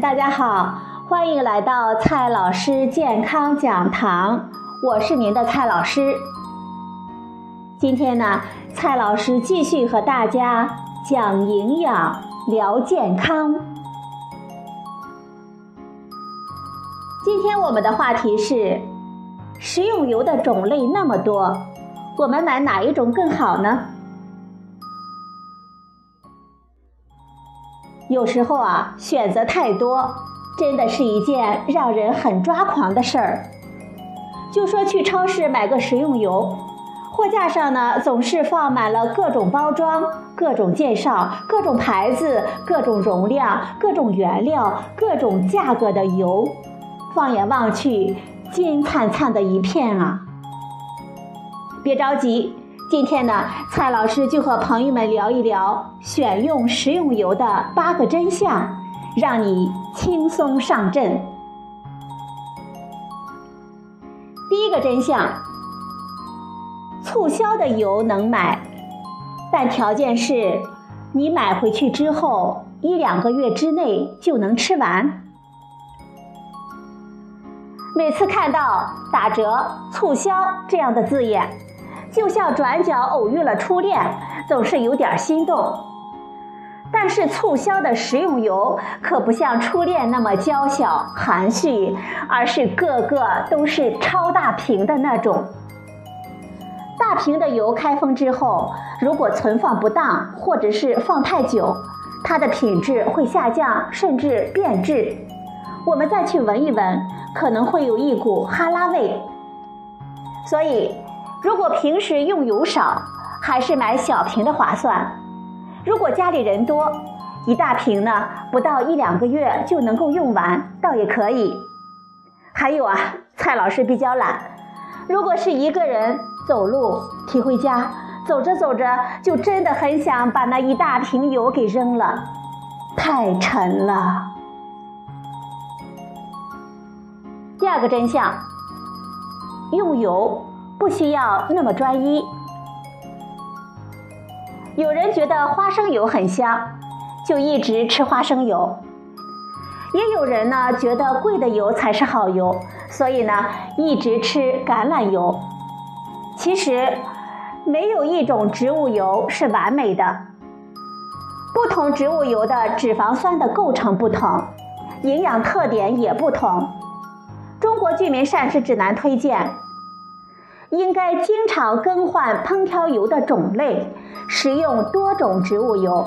大家好，欢迎来到蔡老师健康讲堂，我是您的蔡老师。今天呢，蔡老师继续和大家讲营养、聊健康。今天我们的话题是：食用油的种类那么多，我们买哪一种更好呢？有时候啊，选择太多，真的是一件让人很抓狂的事儿。就说去超市买个食用油，货架上呢总是放满了各种包装、各种介绍、各种牌子、各种容量、各种原料、各种价格的油，放眼望去，金灿灿的一片啊！别着急。今天呢，蔡老师就和朋友们聊一聊选用食用油的八个真相，让你轻松上阵。第一个真相：促销的油能买，但条件是你买回去之后一两个月之内就能吃完。每次看到打折、促销这样的字眼。就像转角偶遇了初恋，总是有点心动。但是促销的食用油可不像初恋那么娇小含蓄，而是个个都是超大瓶的那种。大瓶的油开封之后，如果存放不当，或者是放太久，它的品质会下降，甚至变质。我们再去闻一闻，可能会有一股哈喇味。所以。如果平时用油少，还是买小瓶的划算。如果家里人多，一大瓶呢，不到一两个月就能够用完，倒也可以。还有啊，蔡老师比较懒，如果是一个人走路提回家，走着走着就真的很想把那一大瓶油给扔了，太沉了。第二个真相，用油。不需要那么专一。有人觉得花生油很香，就一直吃花生油；也有人呢觉得贵的油才是好油，所以呢一直吃橄榄油。其实，没有一种植物油是完美的。不同植物油的脂肪酸的构成不同，营养特点也不同。中国居民膳食指南推荐。应该经常更换烹调油的种类，食用多种植物油。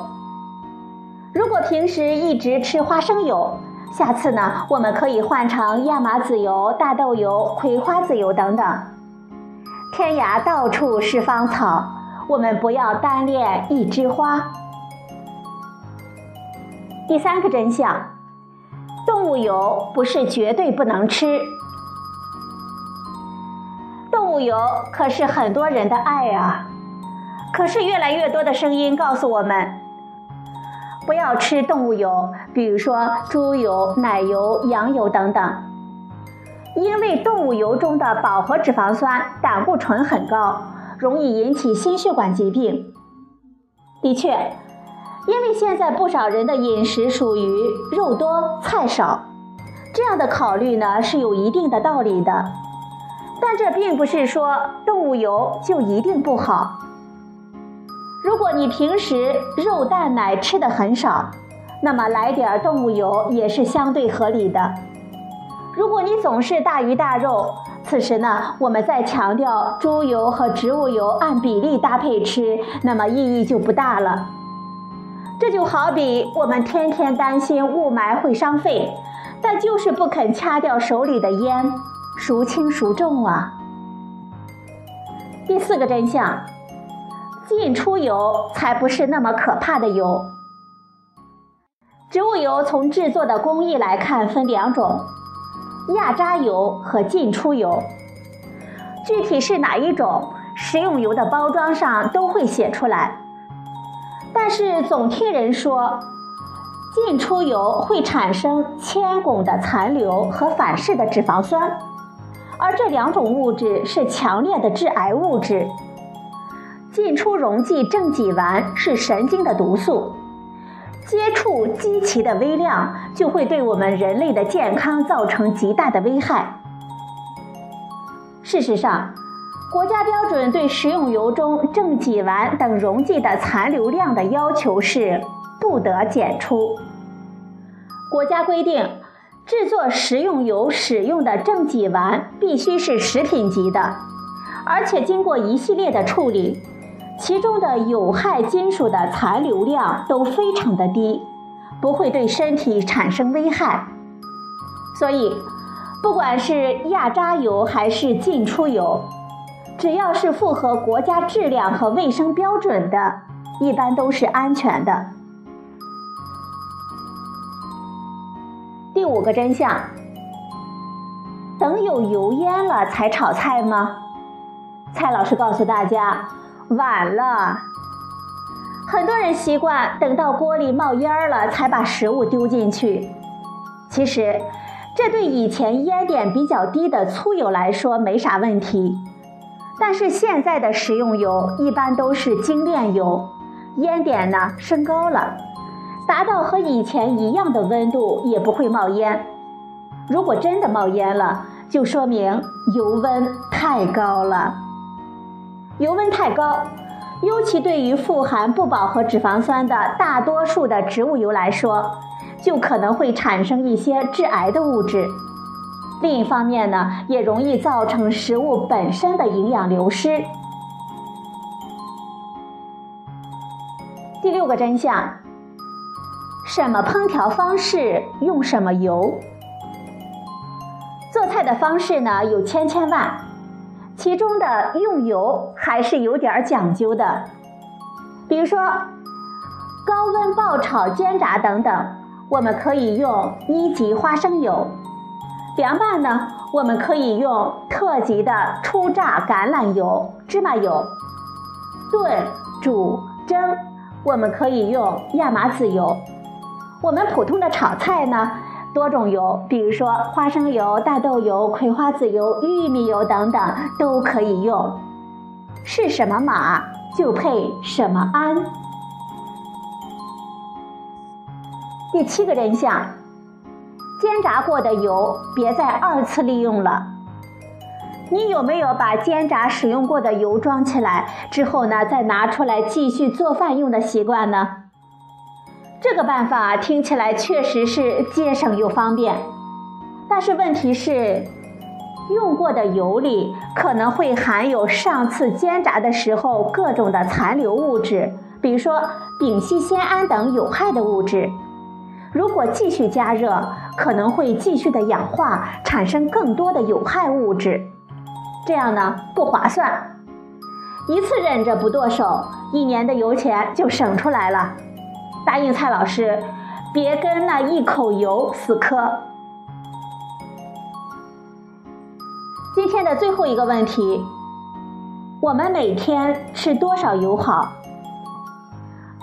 如果平时一直吃花生油，下次呢，我们可以换成亚麻籽油、大豆油、葵花籽油等等。天涯到处是芳草，我们不要单恋一枝花。第三个真相：动物油不是绝对不能吃。动物油可是很多人的爱啊！可是越来越多的声音告诉我们，不要吃动物油，比如说猪油、奶油、羊油等等，因为动物油中的饱和脂肪酸、胆固醇很高，容易引起心血管疾病。的确，因为现在不少人的饮食属于肉多菜少，这样的考虑呢是有一定的道理的。但这并不是说动物油就一定不好。如果你平时肉蛋奶吃的很少，那么来点动物油也是相对合理的。如果你总是大鱼大肉，此时呢，我们再强调猪油和植物油按比例搭配吃，那么意义就不大了。这就好比我们天天担心雾霾会伤肺，但就是不肯掐掉手里的烟。孰轻孰重啊？第四个真相，进出油才不是那么可怕的油。植物油从制作的工艺来看分两种：压榨油和进出油。具体是哪一种，食用油的包装上都会写出来。但是总听人说，进出油会产生铅汞的残留和反式的脂肪酸。而这两种物质是强烈的致癌物质。进出溶剂正己烷是神经的毒素，接触极其的微量就会对我们人类的健康造成极大的危害。事实上，国家标准对食用油中正己烷等溶剂的残留量的要求是不得检出。国家规定，制作食用油使用的正己烷必须是食品级的，而且经过一系列的处理，其中的有害金属的残留量都非常的低，不会对身体产生危害。所以，不管是压榨油还是进出油，只要是符合国家质量和卫生标准的，一般都是安全的。第五个真相：等有油烟了才炒菜吗？蔡老师告诉大家，晚了。很多人习惯等到锅里冒烟了才把食物丢进去。其实，这对以前烟点比较低的粗油来说没啥问题，但是现在的食用油一般都是精炼油，烟点呢升高了。达到和以前一样的温度也不会冒烟。如果真的冒烟了，就说明油温太高了。油温太高，尤其对于富含不饱和脂肪酸的大多数的植物油来说，就可能会产生一些致癌的物质。另一方面呢，也容易造成食物本身的营养流失。第六个真相。什么烹调方式用什么油？做菜的方式呢有千千万，其中的用油还是有点讲究的。比如说，高温爆炒、煎炸等等，我们可以用一级花生油；凉拌呢，我们可以用特级的初榨橄榄油、芝麻油；炖、煮、蒸，我们可以用亚麻籽油。我们普通的炒菜呢，多种油，比如说花生油、大豆油、葵花籽油、玉米油等等都可以用。是什么马就配什么鞍。第七个真相：煎炸过的油别再二次利用了。你有没有把煎炸使用过的油装起来之后呢，再拿出来继续做饭用的习惯呢？这个办法听起来确实是节省又方便，但是问题是，用过的油里可能会含有上次煎炸的时候各种的残留物质，比如说丙烯酰胺等有害的物质。如果继续加热，可能会继续的氧化，产生更多的有害物质，这样呢不划算。一次忍着不剁手，一年的油钱就省出来了。答应蔡老师，别跟那一口油死磕。今天的最后一个问题：我们每天吃多少油好？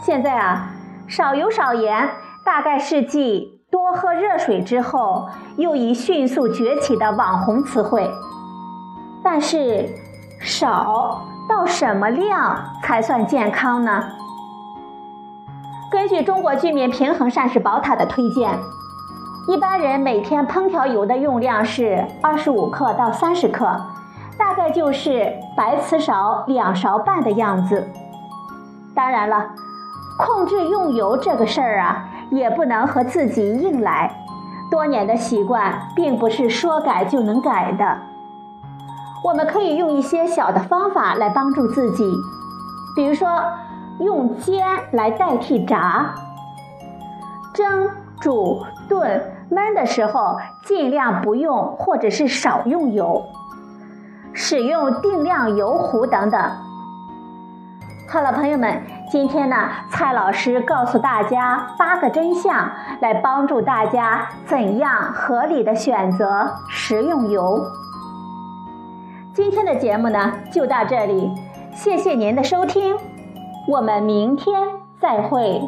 现在啊，少油少盐大概是继多喝热水之后又一迅速崛起的网红词汇。但是，少到什么量才算健康呢？根据中国居民平衡膳食宝塔的推荐，一般人每天烹调油的用量是二十五克到三十克，大概就是白瓷勺两勺半的样子。当然了，控制用油这个事儿啊，也不能和自己硬来，多年的习惯并不是说改就能改的。我们可以用一些小的方法来帮助自己，比如说。用煎来代替炸，蒸、煮、炖、焖的时候尽量不用或者是少用油，使用定量油壶等等。好了，朋友们，今天呢，蔡老师告诉大家八个真相，来帮助大家怎样合理的选择食用油。今天的节目呢就到这里，谢谢您的收听。我们明天再会。